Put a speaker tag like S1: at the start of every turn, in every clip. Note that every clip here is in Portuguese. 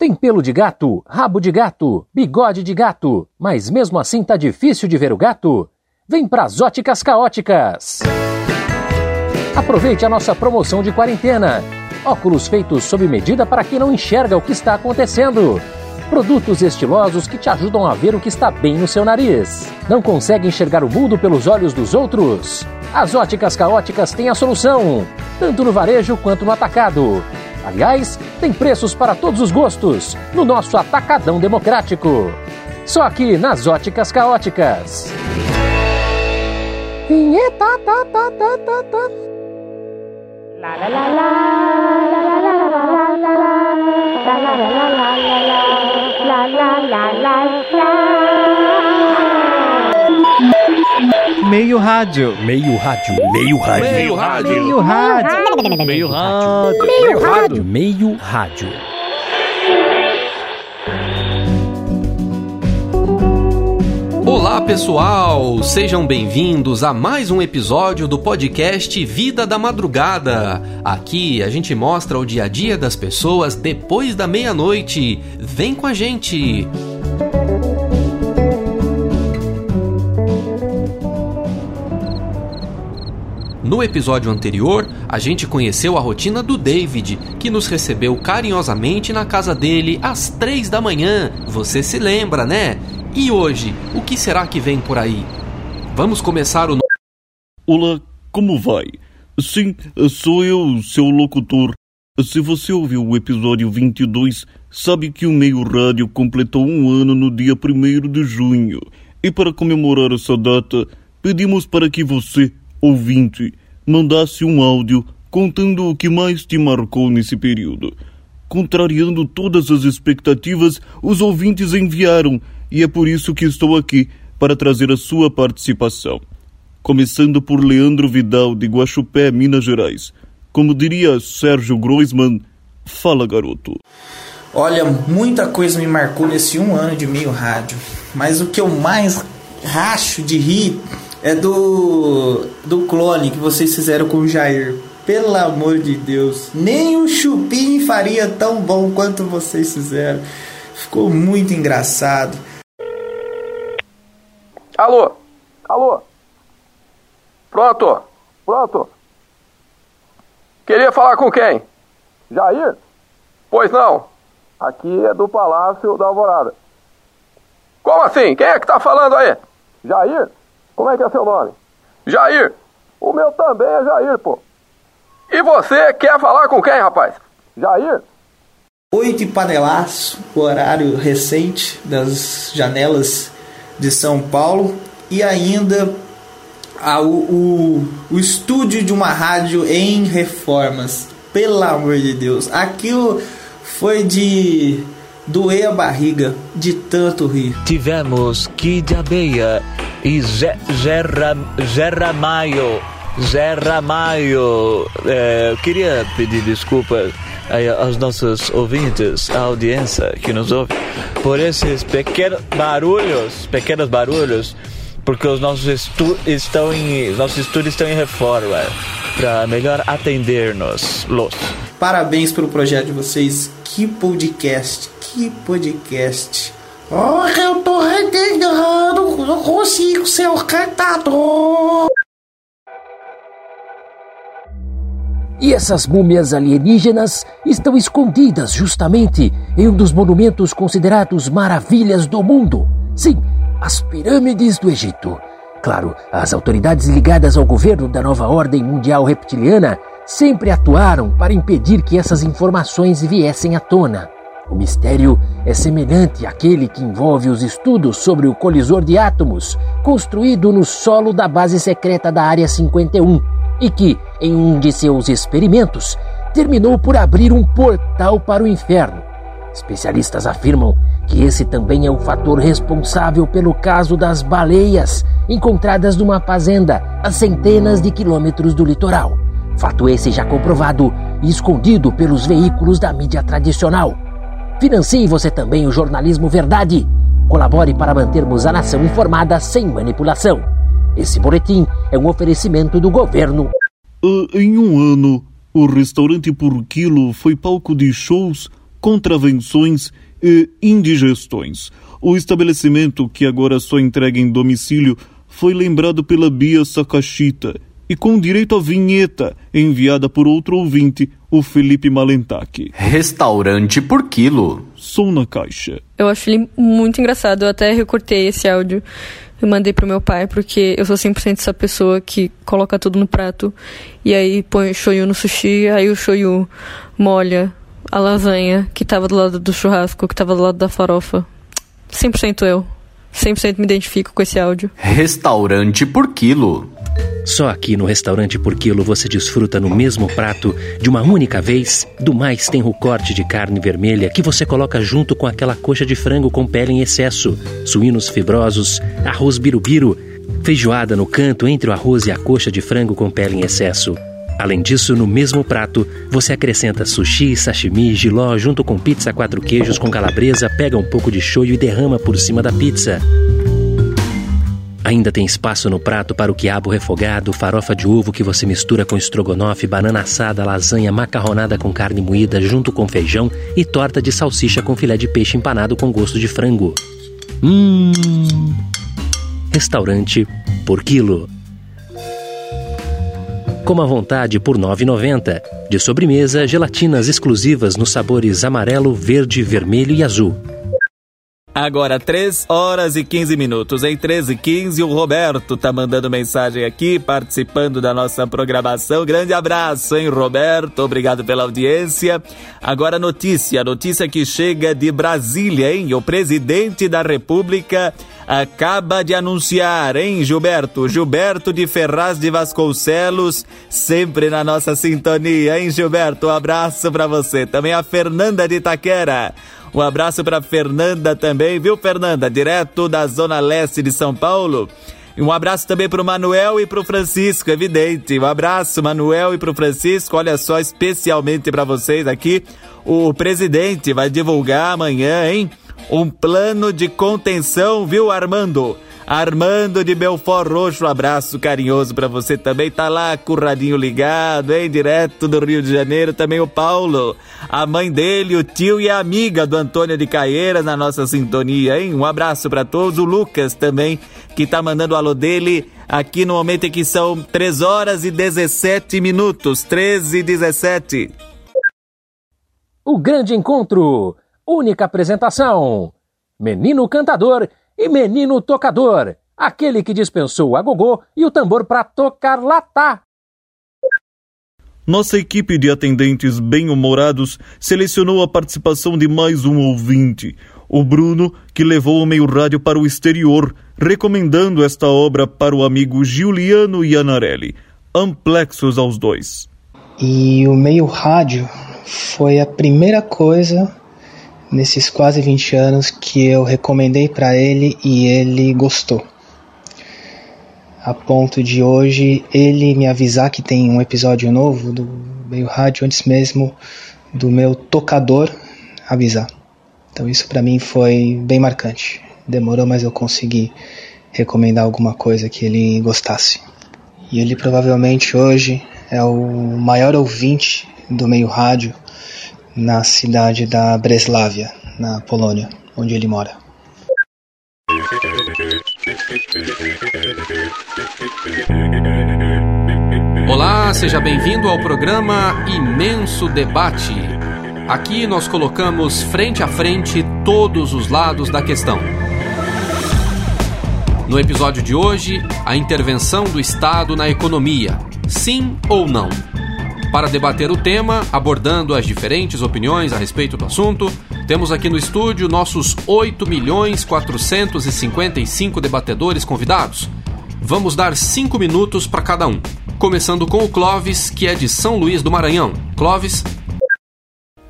S1: Tem pelo de gato, rabo de gato, bigode de gato, mas mesmo assim tá difícil de ver o gato? Vem pras óticas caóticas! Aproveite a nossa promoção de quarentena. Óculos feitos sob medida para quem não enxerga o que está acontecendo. Produtos estilosos que te ajudam a ver o que está bem no seu nariz. Não consegue enxergar o mundo pelos olhos dos outros? As óticas caóticas têm a solução, tanto no varejo quanto no atacado. Aliás, tem preços para todos os gostos no nosso Atacadão Democrático. Só aqui nas óticas caóticas. Vinheta, tá, tá, tá, tá, tá. La la la la
S2: meio rádio.
S3: Meio rádio. Meio rádio.
S2: Meio rádio. Meio rádio.
S3: Meio rádio.
S2: Meio rádio.
S3: Meio rádio.
S4: Olá pessoal, sejam bem-vindos a mais um episódio do podcast Vida da Madrugada. Aqui a gente mostra o dia a dia das pessoas depois da meia-noite. Vem com a gente! No episódio anterior, a gente conheceu a rotina do David, que nos recebeu carinhosamente na casa dele às três da manhã. Você se lembra, né? E hoje, o que será que vem por aí? Vamos começar o.
S5: Olá, como vai? Sim, sou eu, seu locutor. Se você ouviu o episódio 22, sabe que o Meio Rádio completou um ano no dia 1 de junho. E para comemorar essa data, pedimos para que você, ouvinte, mandasse um áudio contando o que mais te marcou nesse período. Contrariando todas as expectativas, os ouvintes enviaram, e é por isso que estou aqui para trazer a sua participação. Começando por Leandro Vidal, de Guaxupé, Minas Gerais. Como diria Sérgio Groisman, fala garoto.
S6: Olha, muita coisa me marcou nesse um ano de meio rádio, mas o que eu mais racho de rir é do do clone que vocês fizeram com o Jair. Pelo amor de Deus, nem o Chupim faria tão bom quanto vocês fizeram. Ficou muito engraçado.
S7: Alô? Alô? Pronto? Pronto? Queria falar com quem? Jair? Pois não. Aqui é do Palácio da Alvorada. Como assim? Quem é que tá falando aí? Jair? Como é que é seu nome? Jair. O meu também é Jair, pô. E você quer falar com quem, rapaz? Jair?
S6: Oito e panelaço, o horário recente das janelas de São Paulo e ainda a, o, o, o estúdio de uma rádio em reformas. Pelo amor de Deus, aquilo foi de doer a barriga de tanto rir.
S8: Tivemos Kid Abeia e Zé Maio. Zé Ramalho. É, eu queria pedir desculpa aos nossos ouvintes, à audiência que nos ouve, por esses pequenos barulhos, pequenos barulhos, porque os nossos estu estão em, nossos estúdios estão em reforma para melhor atender-nos. Los.
S6: Parabéns pelo projeto de vocês. Que podcast, que podcast. Oh, eu tô renegando, não consigo ser o cantador.
S1: E essas múmias alienígenas estão escondidas justamente em um dos monumentos considerados maravilhas do mundo. Sim, as pirâmides do Egito. Claro, as autoridades ligadas ao governo da nova ordem mundial reptiliana sempre atuaram para impedir que essas informações viessem à tona. O mistério é semelhante àquele que envolve os estudos sobre o colisor de átomos construído no solo da base secreta da Área 51 e que, em um de seus experimentos, terminou por abrir um portal para o inferno. Especialistas afirmam que esse também é o fator responsável pelo caso das baleias encontradas numa fazenda a centenas de quilômetros do litoral. Fato esse já comprovado e escondido pelos veículos da mídia tradicional. Financie você também o jornalismo verdade. Colabore para mantermos a nação informada sem manipulação. Esse boletim é um oferecimento do governo.
S5: Uh, em um ano, o restaurante por quilo foi palco de shows contravenções e indigestões. O estabelecimento, que agora só entrega em domicílio, foi lembrado pela Bia Sakashita e com direito à vinheta enviada por outro ouvinte, o Felipe Malentaki.
S4: Restaurante por quilo.
S5: Som na caixa.
S9: Eu acho ele muito engraçado. Eu até recortei esse áudio e mandei pro meu pai, porque eu sou 100% essa pessoa que coloca tudo no prato e aí põe shoyu no sushi, aí o shoyu molha a lasanha que tava do lado do churrasco, que tava do lado da farofa. 100% eu. 100% me identifico com esse áudio.
S4: Restaurante por quilo.
S1: Só aqui no restaurante por quilo você desfruta no mesmo prato, de uma única vez, do mais tenro corte de carne vermelha que você coloca junto com aquela coxa de frango com pele em excesso, suínos fibrosos, arroz birubiru, feijoada no canto entre o arroz e a coxa de frango com pele em excesso. Além disso, no mesmo prato, você acrescenta sushi, sashimi, giló junto com pizza quatro queijos com calabresa, pega um pouco de shoyu e derrama por cima da pizza. Ainda tem espaço no prato para o quiabo refogado, farofa de ovo que você mistura com estrogonofe, banana assada, lasanha macarronada com carne moída junto com feijão e torta de salsicha com filé de peixe empanado com gosto de frango. Hum. Restaurante por quilo. Coma à vontade por R$ 9,90. De sobremesa, gelatinas exclusivas nos sabores amarelo, verde, vermelho e azul.
S8: Agora, 3 horas e 15 minutos. Em 13 e 15, o Roberto tá mandando mensagem aqui, participando da nossa programação. Grande abraço, hein, Roberto? Obrigado pela audiência. Agora, notícia: notícia que chega de Brasília, hein? O presidente da República acaba de anunciar, hein, Gilberto? Gilberto de Ferraz de Vasconcelos, sempre na nossa sintonia, hein, Gilberto? Um abraço para você. Também a Fernanda de Itaquera. Um abraço para Fernanda também, viu, Fernanda? Direto da Zona Leste de São Paulo. Um abraço também para o Manuel e para o Francisco, evidente. Um abraço, Manuel e para o Francisco. Olha só, especialmente para vocês aqui, o presidente vai divulgar amanhã, hein? Um plano de contenção, viu, Armando? Armando de Belfort Roxo, um abraço carinhoso para você também. Tá lá com o radinho ligado, hein? Direto do Rio de Janeiro. Também o Paulo, a mãe dele, o tio e a amiga do Antônio de Caeiras na nossa sintonia, hein? Um abraço para todos. O Lucas também, que tá mandando o alô dele aqui no momento em que são 3 horas e 17 minutos. 13 e 17.
S1: O grande encontro. Única apresentação. Menino cantador e menino tocador, aquele que dispensou a gogô e o tambor para tocar latá.
S5: Nossa equipe de atendentes bem-humorados selecionou a participação de mais um ouvinte, o Bruno, que levou o meio rádio para o exterior, recomendando esta obra para o amigo Giuliano Ianarelli. Amplexos aos dois.
S10: E o meio rádio foi a primeira coisa nesses quase 20 anos que eu recomendei para ele e ele gostou. A ponto de hoje ele me avisar que tem um episódio novo do meio rádio antes mesmo do meu tocador avisar. Então isso para mim foi bem marcante. Demorou, mas eu consegui recomendar alguma coisa que ele gostasse. E ele provavelmente hoje é o maior ouvinte do meio rádio na cidade da Breslávia, na Polônia, onde ele mora.
S4: Olá, seja bem-vindo ao programa Imenso Debate. Aqui nós colocamos frente a frente todos os lados da questão. No episódio de hoje, a intervenção do Estado na economia. Sim ou não? Para debater o tema, abordando as diferentes opiniões a respeito do assunto, temos aqui no estúdio nossos 8 milhões 455 debatedores convidados. Vamos dar 5 minutos para cada um. Começando com o Clóvis, que é de São Luís do Maranhão. Clóvis.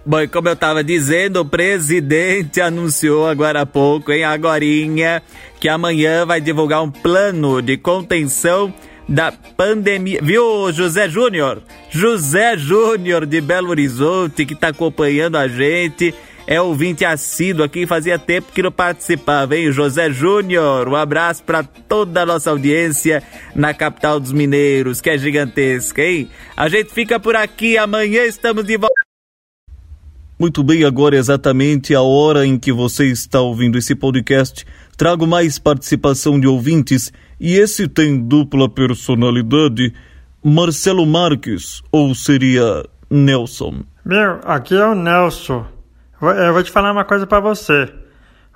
S8: Bom, como eu estava dizendo, o presidente anunciou agora há pouco, em agorinha, que amanhã vai divulgar um plano de contenção da pandemia. Viu, José Júnior? José Júnior de Belo Horizonte, que está acompanhando a gente. É ouvinte assíduo aqui, fazia tempo que não participava, hein? José Júnior, um abraço para toda a nossa audiência na capital dos mineiros, que é gigantesca, hein? A gente fica por aqui, amanhã estamos de volta.
S5: Muito bem, agora é exatamente a hora em que você está ouvindo esse podcast. Trago mais participação de ouvintes e esse tem dupla personalidade. Marcelo Marques, ou seria Nelson?
S11: Meu, aqui é o Nelson. Eu vou te falar uma coisa para você.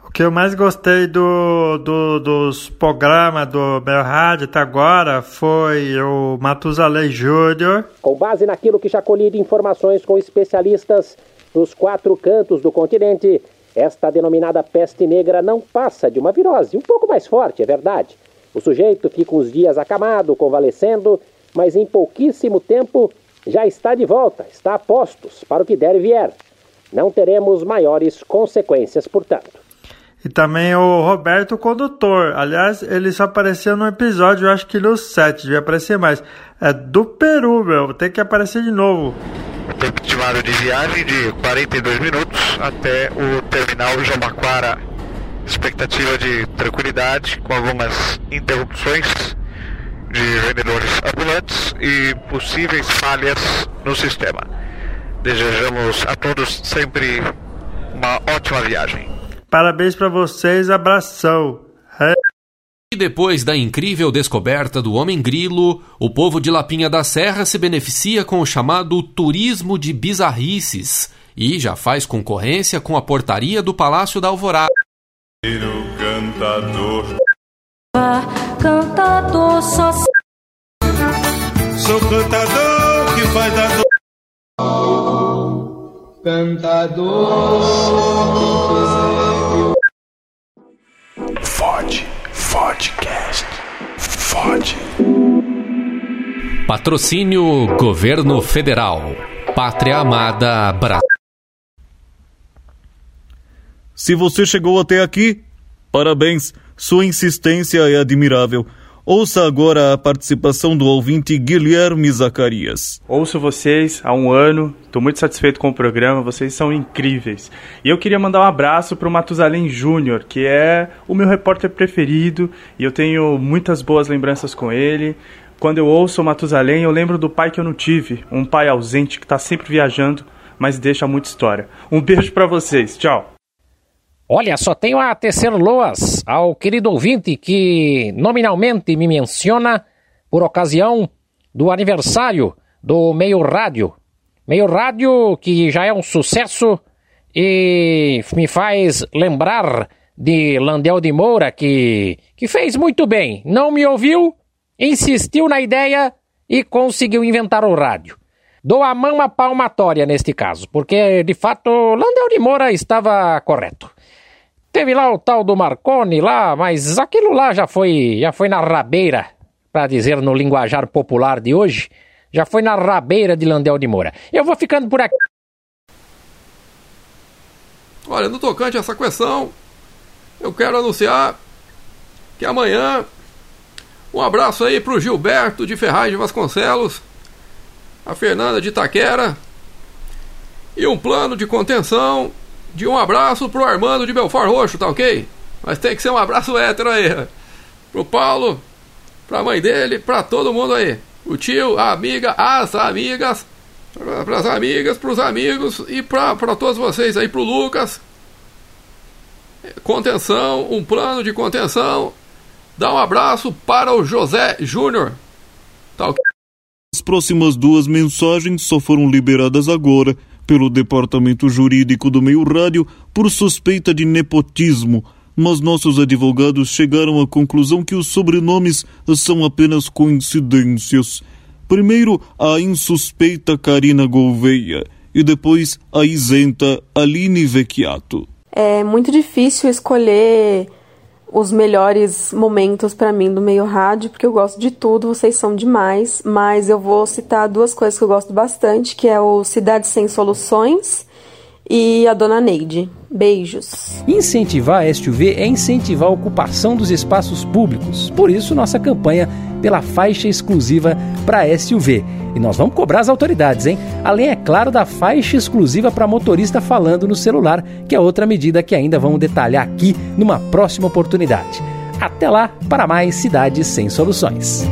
S11: O que eu mais gostei do, do dos programas do meu rádio até agora foi o Matusalém Júnior.
S12: Com base naquilo que já colhi de informações com especialistas nos quatro cantos do continente, esta denominada peste negra não passa de uma virose, um pouco mais forte, é verdade. O sujeito fica uns dias acamado, convalescendo, mas em pouquíssimo tempo já está de volta, está a postos para o que der e vier. Não teremos maiores consequências, portanto.
S11: E também o Roberto Condutor. Aliás, ele só apareceu no episódio, eu acho que no 7, devia aparecer mais. É do Peru, meu. Tem que aparecer de novo.
S13: Tempo estimado de viagem de 42 minutos até o terminal Jamaquara. Expectativa de tranquilidade, com algumas interrupções de vendedores ambulantes e possíveis falhas no sistema. Desejamos a todos sempre uma ótima viagem.
S11: Parabéns para vocês, abração. É.
S4: E depois da incrível descoberta do homem grilo, o povo de Lapinha da Serra se beneficia com o chamado turismo de bizarrices e já faz concorrência com a portaria do Palácio da Alvorada.
S14: Cantador. Cantador só. Sou cantador que faz da dor.
S15: Cantador.
S3: Fode, Fodcast. Fode.
S4: Patrocínio Governo Federal. Pátria Amada Brasil.
S5: Se você chegou até aqui, parabéns. Sua insistência é admirável. Ouça agora a participação do ouvinte Guilherme Zacarias.
S16: Ouço vocês há um ano, estou muito satisfeito com o programa, vocês são incríveis. E eu queria mandar um abraço para o Matusalém Júnior, que é o meu repórter preferido e eu tenho muitas boas lembranças com ele. Quando eu ouço o Matusalém, eu lembro do pai que eu não tive, um pai ausente que está sempre viajando, mas deixa muita história. Um beijo para vocês, tchau!
S1: Olha, só tenho a tecer loas ao querido ouvinte que nominalmente me menciona por ocasião do aniversário do Meio Rádio. Meio Rádio que já é um sucesso e me faz lembrar de Landel de Moura que, que fez muito bem. Não me ouviu, insistiu na ideia e conseguiu inventar o rádio. Dou a mão à palmatória neste caso, porque de fato Landel de Moura estava correto. Teve lá o tal do Marconi lá, mas aquilo lá já foi, já foi na rabeira, para dizer no linguajar popular de hoje, já foi na rabeira de Landel de Moura. Eu vou ficando por aqui.
S7: Olha, no tocante a essa questão, eu quero anunciar que amanhã um abraço aí pro Gilberto de Ferraz de Vasconcelos, a Fernanda de Taquera e um plano de contenção de um abraço pro Armando de Belfort Roxo, tá ok? Mas tem que ser um abraço hétero aí. Pro Paulo, pra mãe dele, pra todo mundo aí. O tio, a amiga, as amigas, pras amigas, pros amigos e pra, pra todos vocês aí, pro Lucas. Contenção, um plano de contenção. Dá um abraço para o José Júnior. Tá ok?
S5: As próximas duas mensagens só foram liberadas agora pelo Departamento Jurídico do Meio Rádio por suspeita de nepotismo, mas nossos advogados chegaram à conclusão que os sobrenomes são apenas coincidências. Primeiro, a insuspeita Karina Gouveia e depois a isenta Aline Vecchiato.
S17: É muito difícil escolher os melhores momentos para mim do meio rádio, porque eu gosto de tudo, vocês são demais, mas eu vou citar duas coisas que eu gosto bastante, que é o Cidade Sem Soluções e a Dona Neide. Beijos.
S18: Incentivar a SUV é incentivar a ocupação dos espaços públicos. Por isso, nossa campanha pela faixa exclusiva para SUV. E nós vamos cobrar as autoridades, hein? Além, é claro, da faixa exclusiva para motorista falando no celular, que é outra medida que ainda vamos detalhar aqui numa próxima oportunidade. Até lá para mais Cidades Sem Soluções.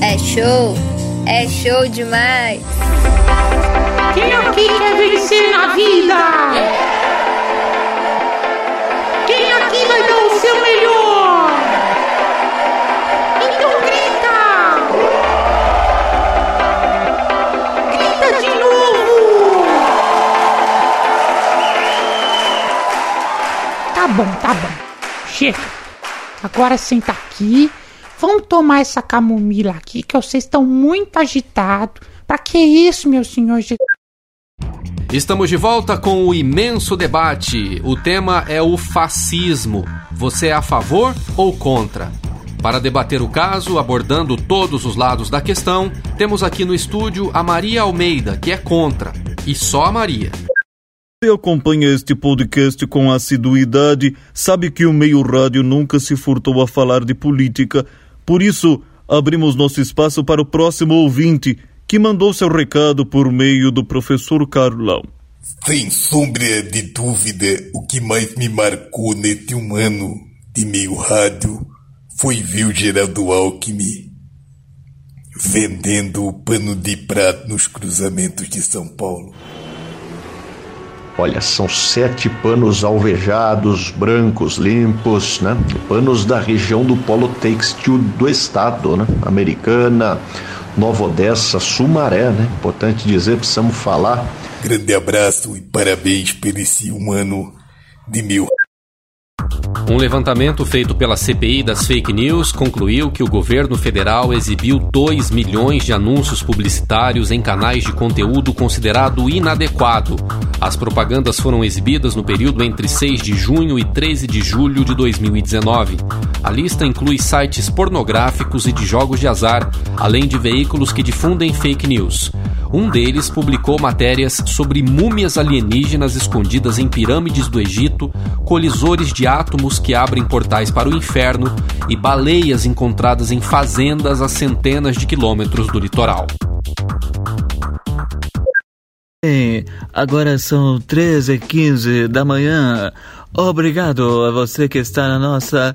S19: É show! É show demais! Quem aqui quer vencer na vida? Quem aqui vai dar o seu melhor? Então grita! Grita de novo! Tá bom, tá bom. Chega. Agora senta aqui. Vamos tomar essa camomila aqui, que vocês estão muito agitados. Pra que isso, meu senhor Jesus?
S4: Estamos de volta com o imenso debate. O tema é o fascismo. Você é a favor ou contra? Para debater o caso, abordando todos os lados da questão, temos aqui no estúdio a Maria Almeida, que é contra. E só a Maria.
S5: Você acompanha este podcast com assiduidade, sabe que o meio rádio nunca se furtou a falar de política. Por isso, abrimos nosso espaço para o próximo ouvinte, que mandou seu recado por meio do professor Carlão.
S3: Sem sombra de dúvida, o que mais me marcou neste um ano de meio rádio foi ver o Geraldo Alckmin vendendo o pano de prato nos cruzamentos de São Paulo.
S20: Olha, são sete panos alvejados, brancos, limpos, né? Panos da região do polo têxtil do estado, né? Americana, Nova Odessa, Sumaré, né? Importante dizer, precisamos falar.
S3: Grande abraço e parabéns por esse um ano de mil.
S4: Um levantamento feito pela CPI das fake news concluiu que o governo federal exibiu 2 milhões de anúncios publicitários em canais de conteúdo considerado inadequado. As propagandas foram exibidas no período entre 6 de junho e 13 de julho de 2019. A lista inclui sites pornográficos e de jogos de azar, além de veículos que difundem fake news. Um deles publicou matérias sobre múmias alienígenas escondidas em pirâmides do Egito, colisores de átomos que abrem portais para o inferno e baleias encontradas em fazendas a centenas de quilômetros do litoral.
S2: Bem, agora são 13 e 15 da manhã. Obrigado a você que está na nossa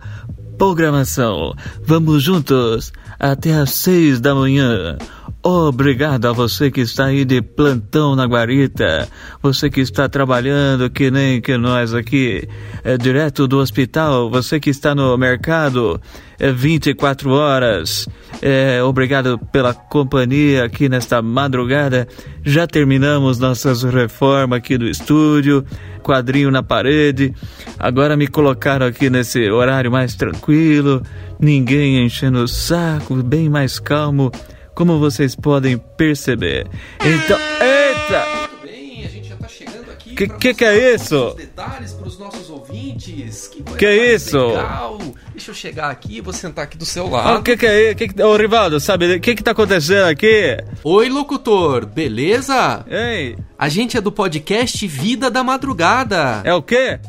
S2: programação. Vamos juntos até às 6 da manhã. Obrigado a você que está aí de plantão na guarita, você que está trabalhando que nem que nós aqui, é, direto do hospital, você que está no mercado, é 24 horas. É, obrigado pela companhia aqui nesta madrugada. Já terminamos nossas reformas aqui do estúdio, quadrinho na parede. Agora me colocaram aqui nesse horário mais tranquilo, ninguém enchendo o saco, bem mais calmo como vocês podem perceber. Então, eita!
S4: Bem, a gente já tá chegando aqui.
S2: Que que, que é isso?
S4: Detalhes para os nossos ouvintes. Que,
S2: que é isso?
S4: Legal. Deixa eu chegar aqui e vou sentar aqui do seu lado.
S2: O que que é isso? Que que, ô, Rivaldo, sabe o que que tá acontecendo aqui?
S4: Oi, locutor, beleza?
S2: Ei.
S4: A gente é do podcast Vida da Madrugada.
S2: É o quê?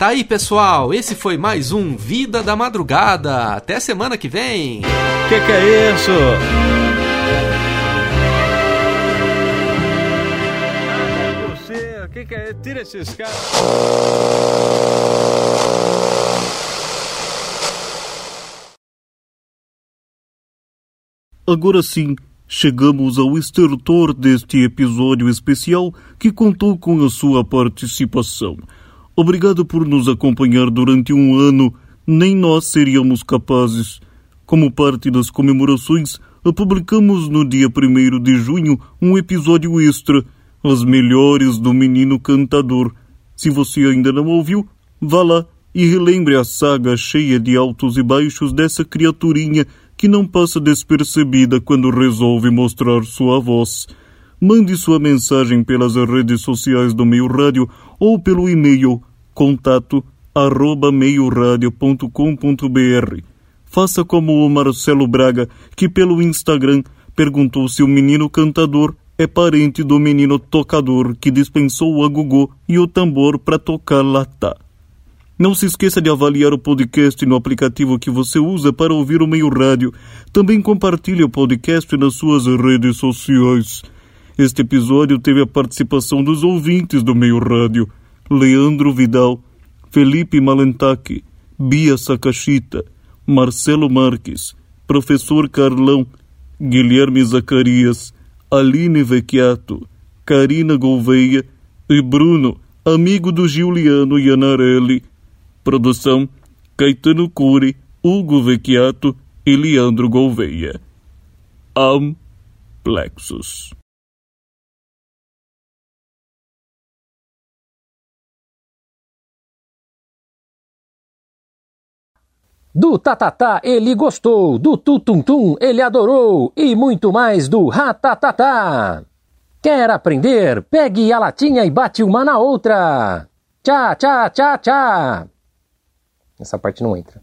S4: Tá aí, pessoal. Esse foi mais um Vida da Madrugada. Até semana que vem.
S2: Que que é isso? Você, que que é? Tira esses caras.
S5: Agora sim, chegamos ao estertor deste episódio especial que contou com a sua participação. Obrigado por nos acompanhar durante um ano. Nem nós seríamos capazes. Como parte das comemorações, publicamos no dia 1 de junho um episódio extra, As Melhores do Menino Cantador. Se você ainda não ouviu, vá lá e relembre a saga cheia de altos e baixos dessa criaturinha que não passa despercebida quando resolve mostrar sua voz. Mande sua mensagem pelas redes sociais do Meio Rádio ou pelo e-mail contato arroba meioradio.com.br. Faça como o Marcelo Braga, que pelo Instagram perguntou se o menino cantador é parente do menino tocador que dispensou o agogô e o tambor para tocar latá. Não se esqueça de avaliar o podcast no aplicativo que você usa para ouvir o Meio Rádio. Também compartilhe o podcast nas suas redes sociais. Este episódio teve a participação dos ouvintes do Meio Rádio. Leandro Vidal, Felipe Malentaque, Bia Sakashita, Marcelo Marques, Professor Carlão, Guilherme Zacarias, Aline Vecchiato, Karina Gouveia e Bruno, amigo do Giuliano Ianarelli. Produção Caetano Cury, Hugo Vecchiato e Leandro Gouveia. Amplexus.
S1: Do tatatá ele gostou, do tutum-tum ele adorou e muito mais do ratatatá. Quer aprender? Pegue a latinha e bate uma na outra. Tchá, tchá, tchá, tchá. Essa parte não entra.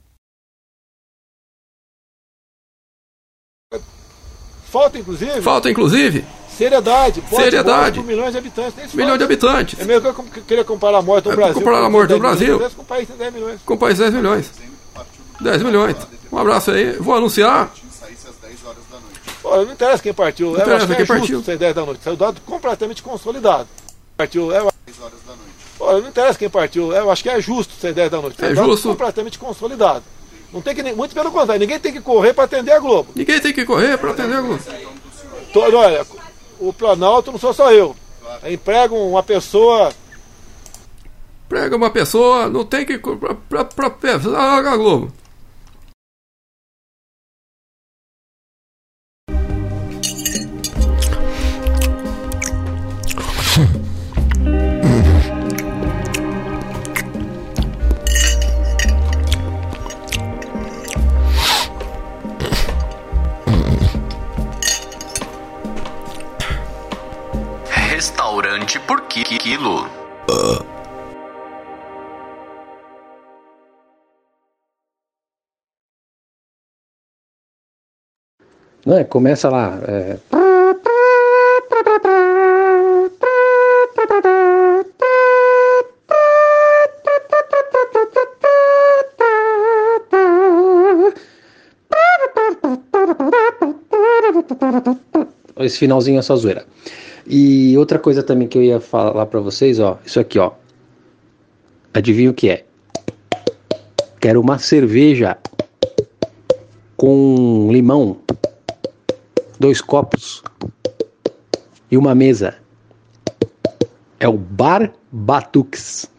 S21: Falta, inclusive.
S7: Falta, inclusive.
S21: Seriedade. Pode
S7: Seriedade.
S21: Com milhões de habitantes.
S7: Milhões de habitantes.
S21: É mesmo que eu queria comparar a morte do
S7: É,
S21: Brasil.
S7: comparar a morte do
S21: 10 milhões de
S7: Brasil.
S21: Com um país tem 10 milhões.
S7: Com o país 10 milhões. 10 milhões. Um abraço aí. Vou anunciar.
S21: Olha, não interessa quem partiu.
S7: Não interessa
S21: é
S7: quem
S21: justo
S7: partiu.
S21: ser 10 da noite. Saiu dado completamente consolidado. Partiu. Eu... Olha, não interessa quem partiu. Eu acho que é justo ser 10 da noite.
S7: É
S21: Saiu
S7: justo.
S21: completamente consolidado. Não tem que nem... Muito pelo contrário, ninguém tem que correr para atender a Globo.
S7: Ninguém tem que correr para atender a Globo.
S21: Tô- olha, o Planalto não sou só eu. Emprega uma pessoa.
S7: Prega uma pessoa, não tem que. Pra, pra a Globo.
S22: Restaurante por qui- quilo.
S1: Não é? Começa lá. é, Esse finalzinho é só zoeira. E outra coisa também que eu ia falar pra vocês, ó, isso aqui, ó. Adivinha o que é? Quero uma cerveja com limão, dois copos e uma mesa. É o Bar Batux.